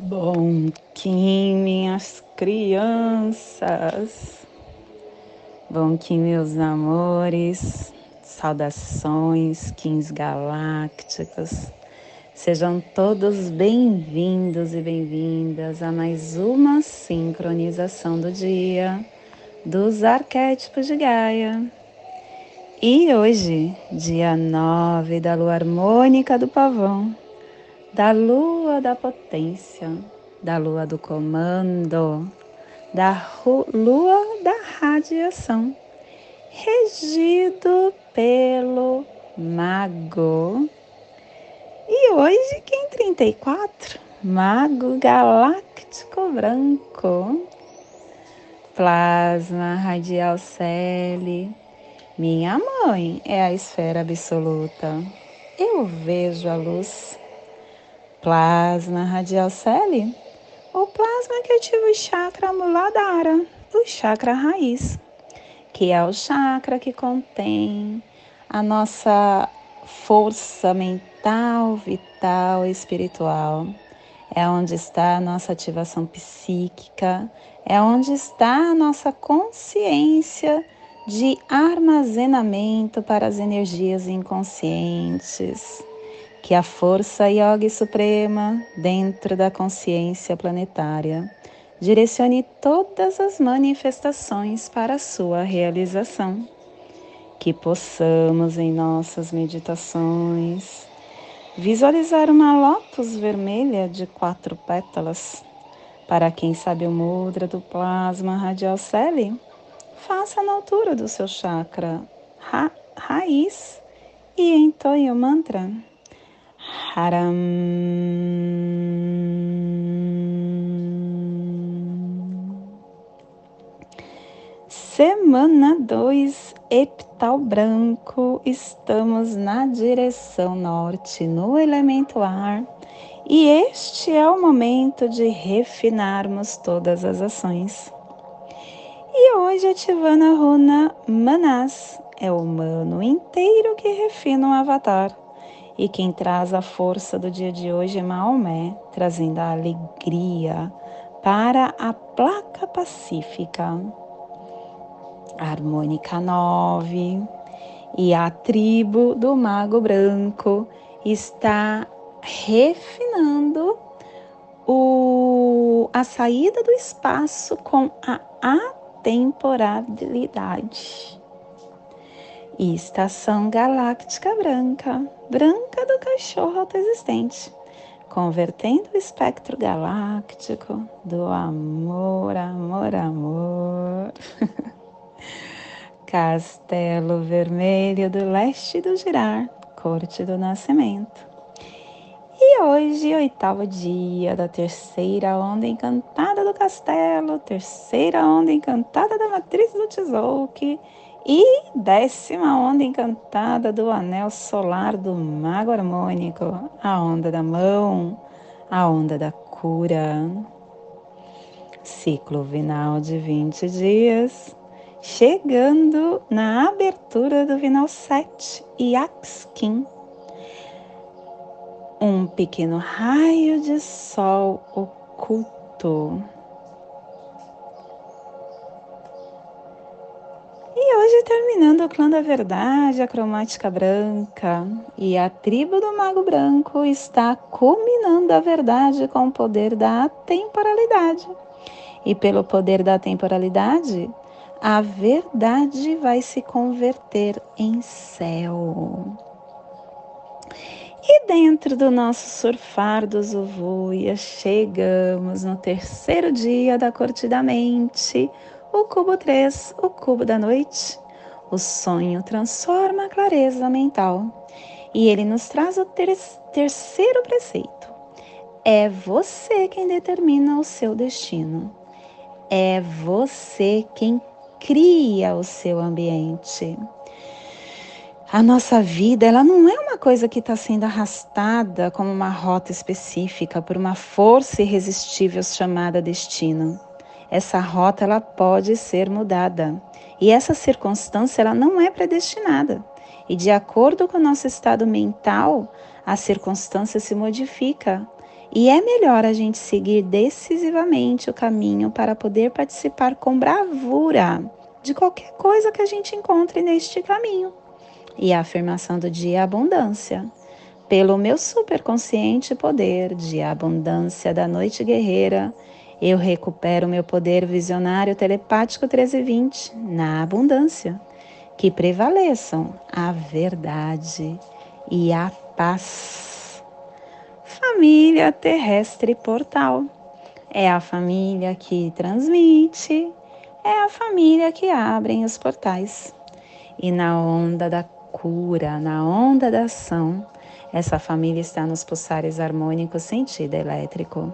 Bom Kim, minhas crianças. Bom Kim, meus amores. Saudações, Kins galácticos. Sejam todos bem-vindos e bem-vindas a mais uma sincronização do dia dos arquétipos de Gaia. E hoje, dia 9 da lua harmônica do pavão da lua da potência, da lua do comando, da lua da radiação, regido pelo mago. E hoje, quem 34? Mago galáctico branco. Plasma radial cele. Minha mãe é a esfera absoluta. Eu vejo a luz Plasma radial celi, o plasma que ativa o chakra muladhara, o chakra raiz, que é o chakra que contém a nossa força mental, vital e espiritual. É onde está a nossa ativação psíquica, é onde está a nossa consciência de armazenamento para as energias inconscientes que a força yogi suprema dentro da consciência planetária direcione todas as manifestações para sua realização. Que possamos em nossas meditações visualizar uma lótus vermelha de quatro pétalas. Para quem sabe o mudra do plasma radial celi, faça na altura do seu chakra ra raiz e entoie o mantra. Haram. Semana 2, epital branco, estamos na direção norte, no elemento ar, e este é o momento de refinarmos todas as ações. E hoje, ativando a runa Manas, é o humano inteiro que refina o avatar e quem traz a força do dia de hoje é Maomé, trazendo a alegria para a placa pacífica. harmônica 9 e a tribo do Mago Branco está refinando o, a saída do espaço com a atemporalidade e estação galáctica branca, branca do cachorro autoexistente, convertendo o espectro galáctico do amor, amor, amor. Castelo Vermelho do Leste do Girar, Corte do Nascimento. E hoje, oitavo dia da terceira onda encantada do castelo, terceira onda encantada da matriz do Tzolk'in e décima onda encantada do anel solar do mago harmônico, a onda da mão, a onda da cura. Ciclo vinal de 20 dias, chegando na abertura do vinal 7 e Axkin. Um pequeno raio de sol oculto hoje terminando o clã da verdade, a cromática branca. E a tribo do mago branco está culminando a verdade com o poder da temporalidade. E pelo poder da temporalidade, a verdade vai se converter em céu. E dentro do nosso surfar dos uvuias, chegamos no terceiro dia da corte da mente, o cubo 3, o cubo da noite. O sonho transforma a clareza mental. E ele nos traz o ter terceiro preceito. É você quem determina o seu destino. É você quem cria o seu ambiente. A nossa vida, ela não é uma coisa que está sendo arrastada como uma rota específica por uma força irresistível chamada destino essa rota ela pode ser mudada. E essa circunstância ela não é predestinada. E de acordo com o nosso estado mental, a circunstância se modifica. E é melhor a gente seguir decisivamente o caminho para poder participar com bravura de qualquer coisa que a gente encontre neste caminho. E a afirmação do dia é abundância. Pelo meu superconsciente poder de abundância da noite guerreira, eu recupero meu poder visionário telepático 1320 na abundância. Que prevaleçam a verdade e a paz. Família terrestre portal. É a família que transmite, é a família que abre os portais. E na onda da cura, na onda da ação, essa família está nos pulsares harmônicos sentido elétrico,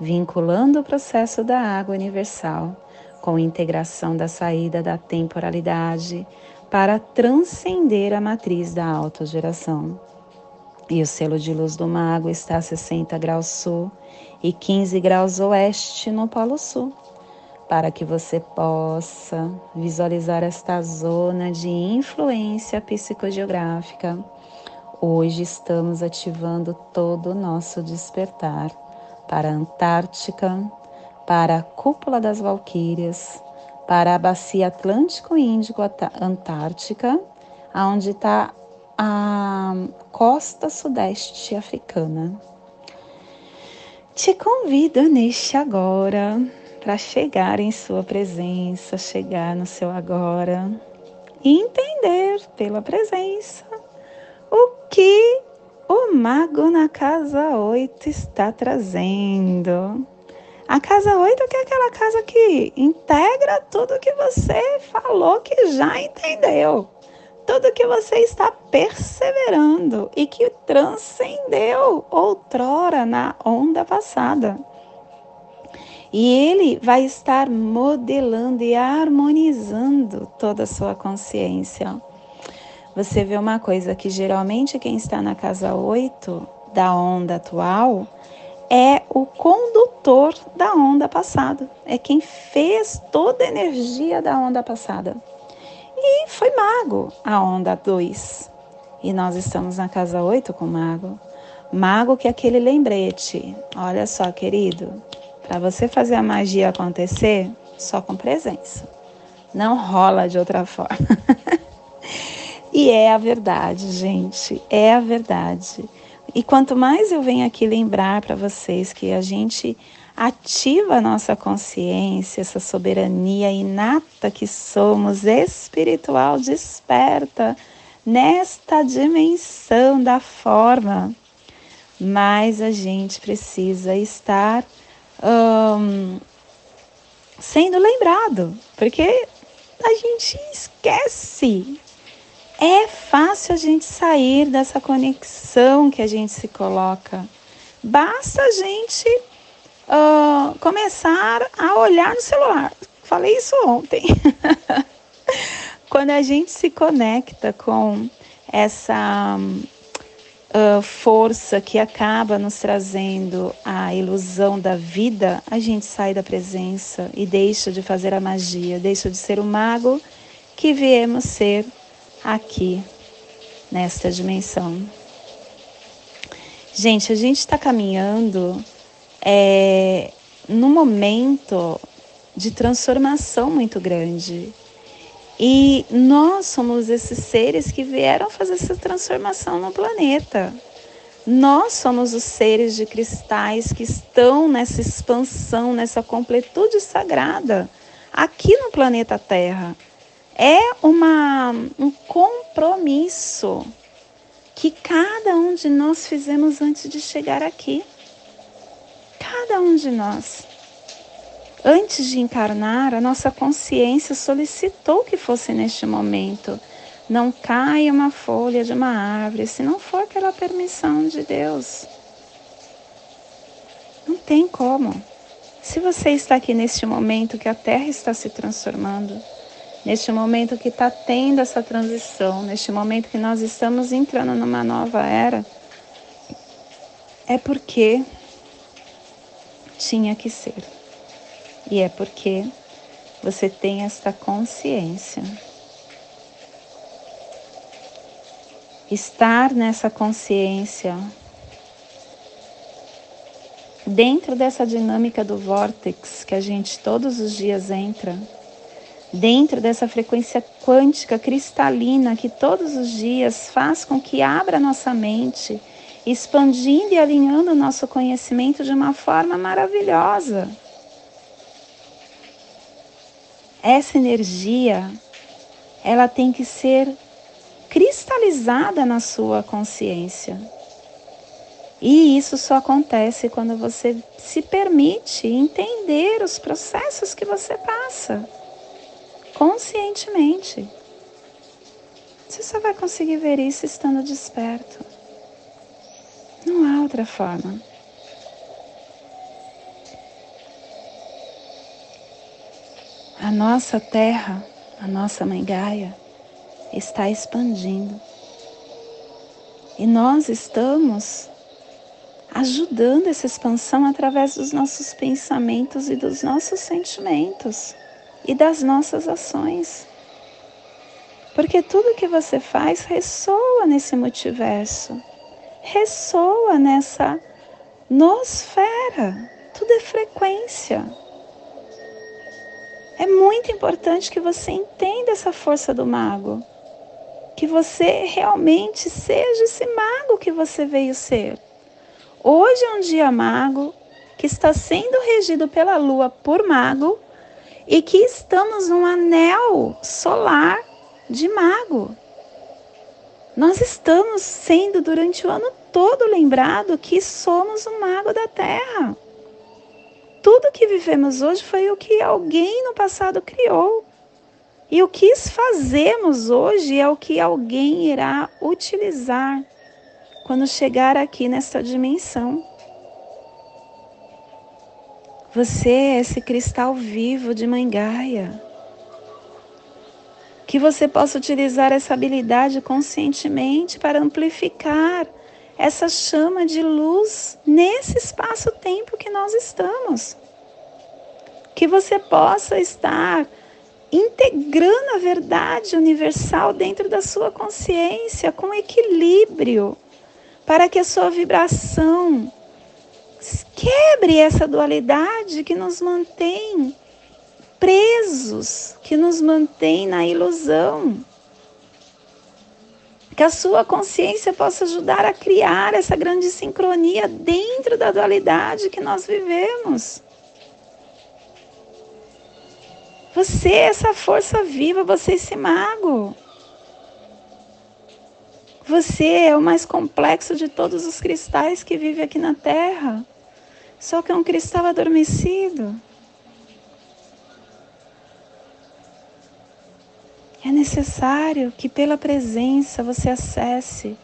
vinculando o processo da água universal com a integração da saída da temporalidade para transcender a matriz da autogeração. E o selo de luz do mago está a 60 graus sul e 15 graus oeste no Polo Sul, para que você possa visualizar esta zona de influência psicogeográfica Hoje estamos ativando todo o nosso despertar para a Antártica, para a Cúpula das Valquírias, para a Bacia Atlântico-Índico Antártica, onde está a costa sudeste africana. Te convido neste agora para chegar em sua presença, chegar no seu agora e entender pela presença mago na casa 8 está trazendo. A casa 8 que é aquela casa que integra tudo que você falou que já entendeu. Tudo que você está perseverando e que transcendeu outrora na onda passada. E ele vai estar modelando e harmonizando toda a sua consciência você vê uma coisa que geralmente quem está na casa 8 da onda atual é o condutor da onda passada, é quem fez toda a energia da onda passada. E foi mago a onda 2. E nós estamos na casa 8 com mago. Mago que é aquele lembrete. Olha só, querido, para você fazer a magia acontecer, só com presença. Não rola de outra forma. E é a verdade, gente, é a verdade. E quanto mais eu venho aqui lembrar para vocês que a gente ativa a nossa consciência, essa soberania inata que somos, espiritual, desperta nesta dimensão da forma, mais a gente precisa estar um, sendo lembrado, porque a gente esquece é fácil a gente sair dessa conexão que a gente se coloca. Basta a gente uh, começar a olhar no celular. Falei isso ontem. Quando a gente se conecta com essa uh, força que acaba nos trazendo a ilusão da vida, a gente sai da presença e deixa de fazer a magia, deixa de ser o mago que viemos ser aqui nesta dimensão. Gente, a gente está caminhando é, num momento de transformação muito grande. E nós somos esses seres que vieram fazer essa transformação no planeta. Nós somos os seres de cristais que estão nessa expansão, nessa completude sagrada aqui no planeta Terra é uma, um compromisso que cada um de nós fizemos antes de chegar aqui. Cada um de nós. Antes de encarnar, a nossa consciência solicitou que fosse neste momento. Não caia uma folha de uma árvore se não for pela permissão de Deus. Não tem como. Se você está aqui neste momento que a Terra está se transformando, neste momento que está tendo essa transição, neste momento que nós estamos entrando numa nova era, é porque tinha que ser. E é porque você tem esta consciência. Estar nessa consciência dentro dessa dinâmica do vórtex que a gente todos os dias entra, dentro dessa frequência quântica cristalina que todos os dias faz com que abra nossa mente, expandindo e alinhando o nosso conhecimento de uma forma maravilhosa. Essa energia, ela tem que ser cristalizada na sua consciência. E isso só acontece quando você se permite entender os processos que você passa conscientemente. Você só vai conseguir ver isso estando desperto. Não há outra forma. A nossa terra, a nossa mãe Gaia, está expandindo. E nós estamos ajudando essa expansão através dos nossos pensamentos e dos nossos sentimentos e das nossas ações. Porque tudo que você faz ressoa nesse multiverso, ressoa nessa nosfera, tudo é frequência. É muito importante que você entenda essa força do mago, que você realmente seja esse mago que você veio ser. Hoje é um dia mago que está sendo regido pela lua por mago e que estamos num anel solar de mago. Nós estamos sendo durante o ano todo lembrado que somos o mago da Terra. Tudo que vivemos hoje foi o que alguém no passado criou. E o que fazemos hoje é o que alguém irá utilizar quando chegar aqui nesta dimensão. Você é esse cristal vivo de Mãe Gaia. Que você possa utilizar essa habilidade conscientemente para amplificar essa chama de luz nesse espaço-tempo que nós estamos. Que você possa estar integrando a verdade universal dentro da sua consciência com equilíbrio, para que a sua vibração Quebre essa dualidade que nos mantém presos, que nos mantém na ilusão. Que a sua consciência possa ajudar a criar essa grande sincronia dentro da dualidade que nós vivemos. Você é essa força viva, você é esse mago. Você é o mais complexo de todos os cristais que vive aqui na Terra. Só que é um cristal adormecido. É necessário que pela presença você acesse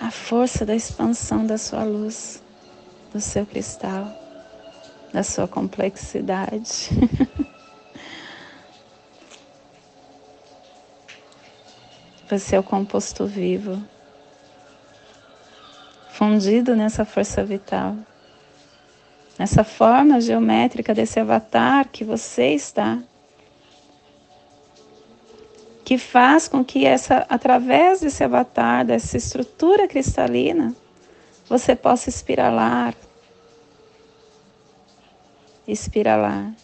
a força da expansão da sua luz, do seu cristal, da sua complexidade. Você é o composto vivo, fundido nessa força vital, nessa forma geométrica desse avatar que você está, que faz com que essa, através desse avatar, dessa estrutura cristalina, você possa espiralar, espiralar.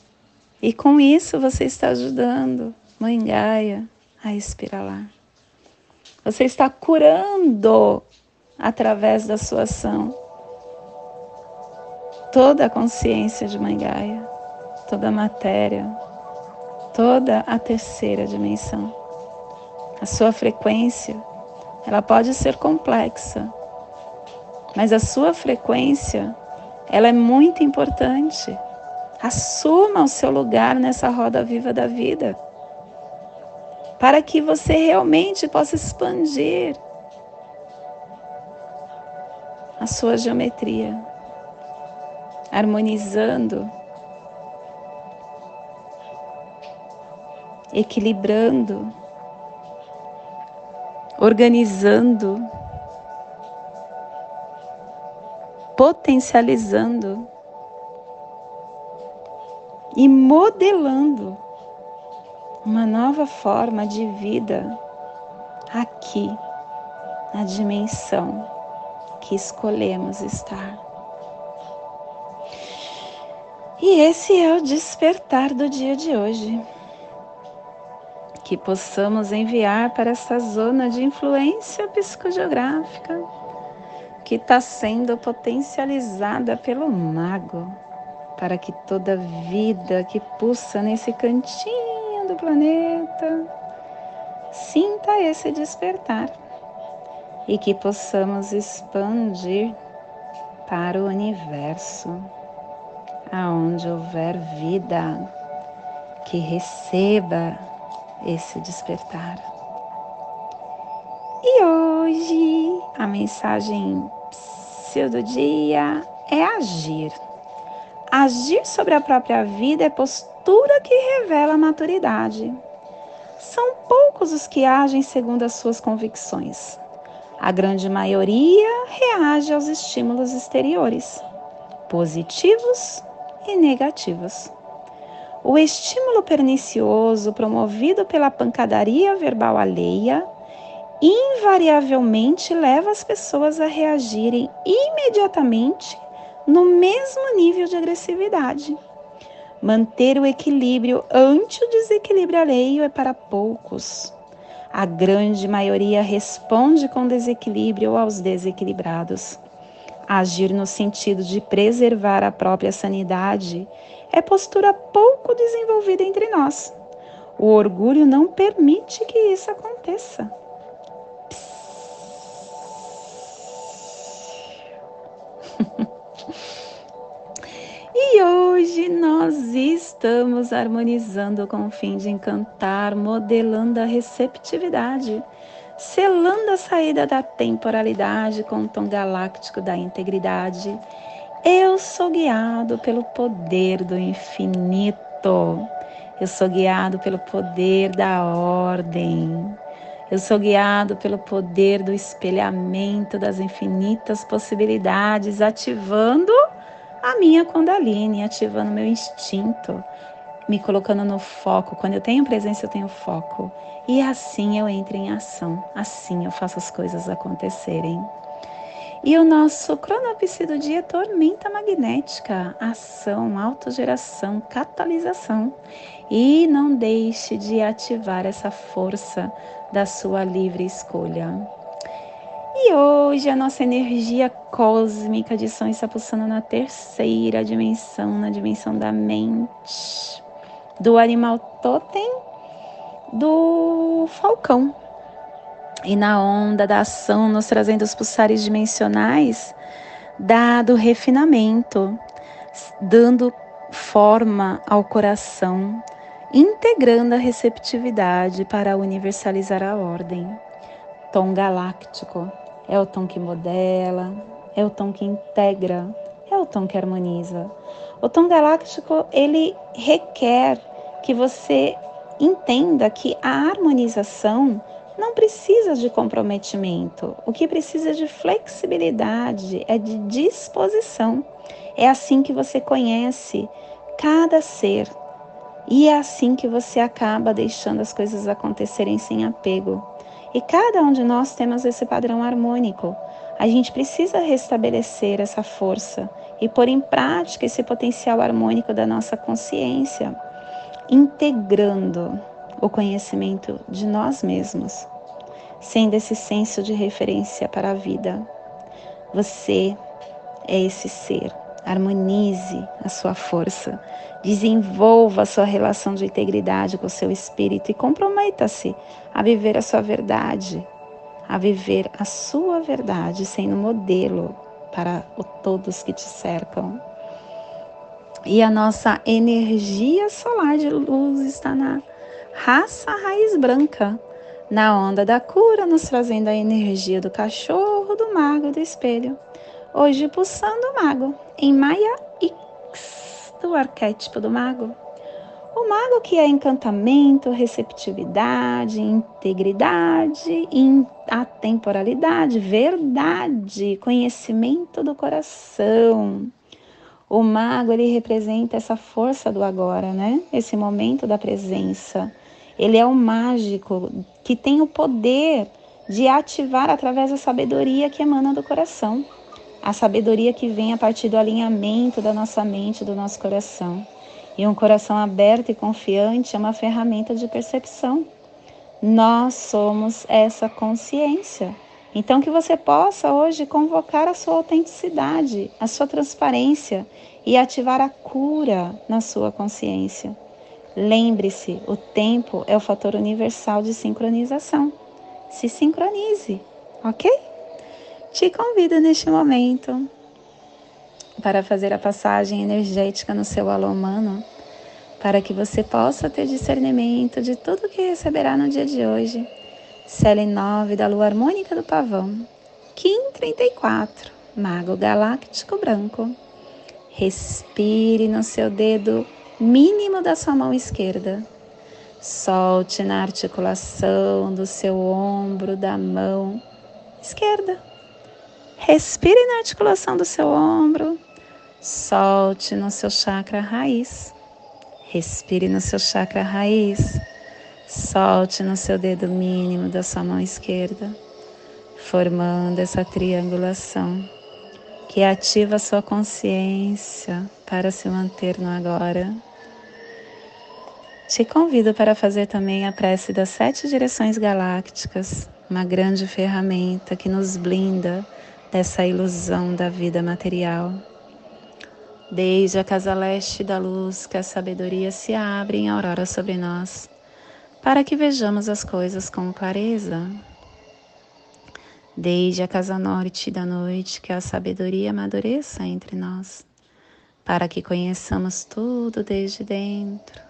E com isso você está ajudando Mãe Gaia a espiralar. Você está curando através da sua ação toda a consciência de Mãe Gaia, toda a matéria, toda a terceira dimensão. A sua frequência, ela pode ser complexa, mas a sua frequência, ela é muito importante. Assuma o seu lugar nessa roda viva da vida para que você realmente possa expandir a sua geometria, harmonizando, equilibrando, organizando, potencializando e modelando uma nova forma de vida aqui, na dimensão que escolhemos estar. E esse é o despertar do dia de hoje. Que possamos enviar para essa zona de influência psicogeográfica que está sendo potencializada pelo mago, para que toda vida que pulsa nesse cantinho do planeta sinta esse despertar e que possamos expandir para o universo aonde houver vida, que receba esse despertar. E hoje a mensagem do dia é agir. Agir sobre a própria vida é postura que revela a maturidade. São poucos os que agem segundo as suas convicções. A grande maioria reage aos estímulos exteriores, positivos e negativas. O estímulo pernicioso promovido pela pancadaria verbal alheia invariavelmente leva as pessoas a reagirem imediatamente no mesmo nível de agressividade. Manter o equilíbrio ante o desequilíbrio alheio é para poucos. A grande maioria responde com desequilíbrio aos desequilibrados. Agir no sentido de preservar a própria sanidade é postura pouco desenvolvida entre nós. O orgulho não permite que isso aconteça. e hoje nós estamos harmonizando com o fim de encantar, modelando a receptividade selando a saída da temporalidade com o tom galáctico da integridade. Eu sou guiado pelo poder do infinito. Eu sou guiado pelo poder da ordem. Eu sou guiado pelo poder do espelhamento das infinitas possibilidades, ativando a minha Kundalini, ativando meu instinto, me colocando no foco. Quando eu tenho presença, eu tenho foco. E assim eu entro em ação, assim eu faço as coisas acontecerem. E o nosso cronopsi do dia tormenta magnética, ação, autogeração, catalisação. E não deixe de ativar essa força da sua livre escolha. E hoje a nossa energia cósmica de som está pulsando na terceira dimensão, na dimensão da mente do animal totem do falcão. E na onda da ação, nos trazendo os pulsares dimensionais, dado refinamento, dando forma ao coração, integrando a receptividade para universalizar a ordem. Tom galáctico é o tom que modela, é o tom que integra, é o tom que harmoniza. O tom galáctico ele requer que você entenda que a harmonização não precisa de comprometimento. O que precisa de flexibilidade é de disposição. É assim que você conhece cada ser. E é assim que você acaba deixando as coisas acontecerem sem apego. E cada um de nós temos esse padrão harmônico. A gente precisa restabelecer essa força e pôr em prática esse potencial harmônico da nossa consciência integrando o conhecimento de nós mesmos, sendo esse senso de referência para a vida. Você é esse ser. Harmonize a sua força, desenvolva a sua relação de integridade com o seu espírito e comprometa-se a viver a sua verdade, a viver a sua verdade, sendo modelo para todos que te cercam. E a nossa energia solar de luz está na raça raiz branca, na onda da cura, nos trazendo a energia do cachorro, do mago do espelho. Hoje pulsando o mago em Maia X, do arquétipo do mago. O mago que é encantamento, receptividade, integridade, atemporalidade, verdade, conhecimento do coração o mago ele representa essa força do agora, né? Esse momento da presença. Ele é o mágico que tem o poder de ativar através da sabedoria que emana do coração. a sabedoria que vem a partir do alinhamento da nossa mente, do nosso coração. E um coração aberto e confiante é uma ferramenta de percepção. Nós somos essa consciência. Então, que você possa hoje convocar a sua autenticidade, a sua transparência e ativar a cura na sua consciência. Lembre-se, o tempo é o fator universal de sincronização. Se sincronize, ok? Te convido neste momento para fazer a passagem energética no seu alô humano, para que você possa ter discernimento de tudo que receberá no dia de hoje. Cele 9 da lua harmônica do pavão. Kim 34, mago galáctico branco. Respire no seu dedo mínimo da sua mão esquerda. Solte na articulação do seu ombro da mão esquerda. Respire na articulação do seu ombro. Solte no seu chakra raiz. Respire no seu chakra raiz. Solte no seu dedo mínimo da sua mão esquerda, formando essa triangulação que ativa a sua consciência para se manter no agora. Te convido para fazer também a prece das sete direções galácticas, uma grande ferramenta que nos blinda dessa ilusão da vida material. Desde a casa leste da luz, que a sabedoria se abre em aurora sobre nós, para que vejamos as coisas com clareza. Desde a casa norte da noite, que a sabedoria amadureça entre nós, para que conheçamos tudo desde dentro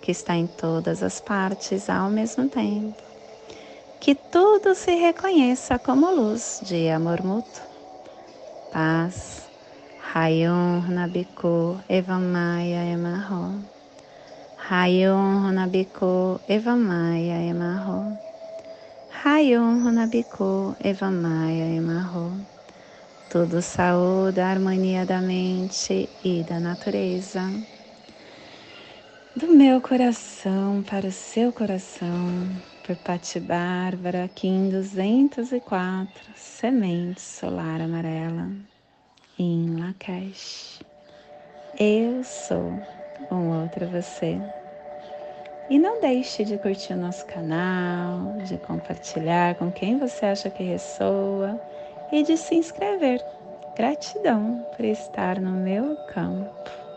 que está em todas as partes ao mesmo tempo. Que tudo se reconheça como luz de amor mútuo. Paz. Rayon Nabiku Evamaya Emarro. Rayon Nabiku Evamaya Emarro. Rayon Nabiku Evamaya Emarro. Tudo saúde, harmonia da mente e da natureza do meu coração para o seu coração, por Pati Bárbara, Kim 204, Semente Solar Amarela, em Lakesh. Eu sou um outro você. E não deixe de curtir o nosso canal, de compartilhar com quem você acha que ressoa e de se inscrever. Gratidão por estar no meu campo.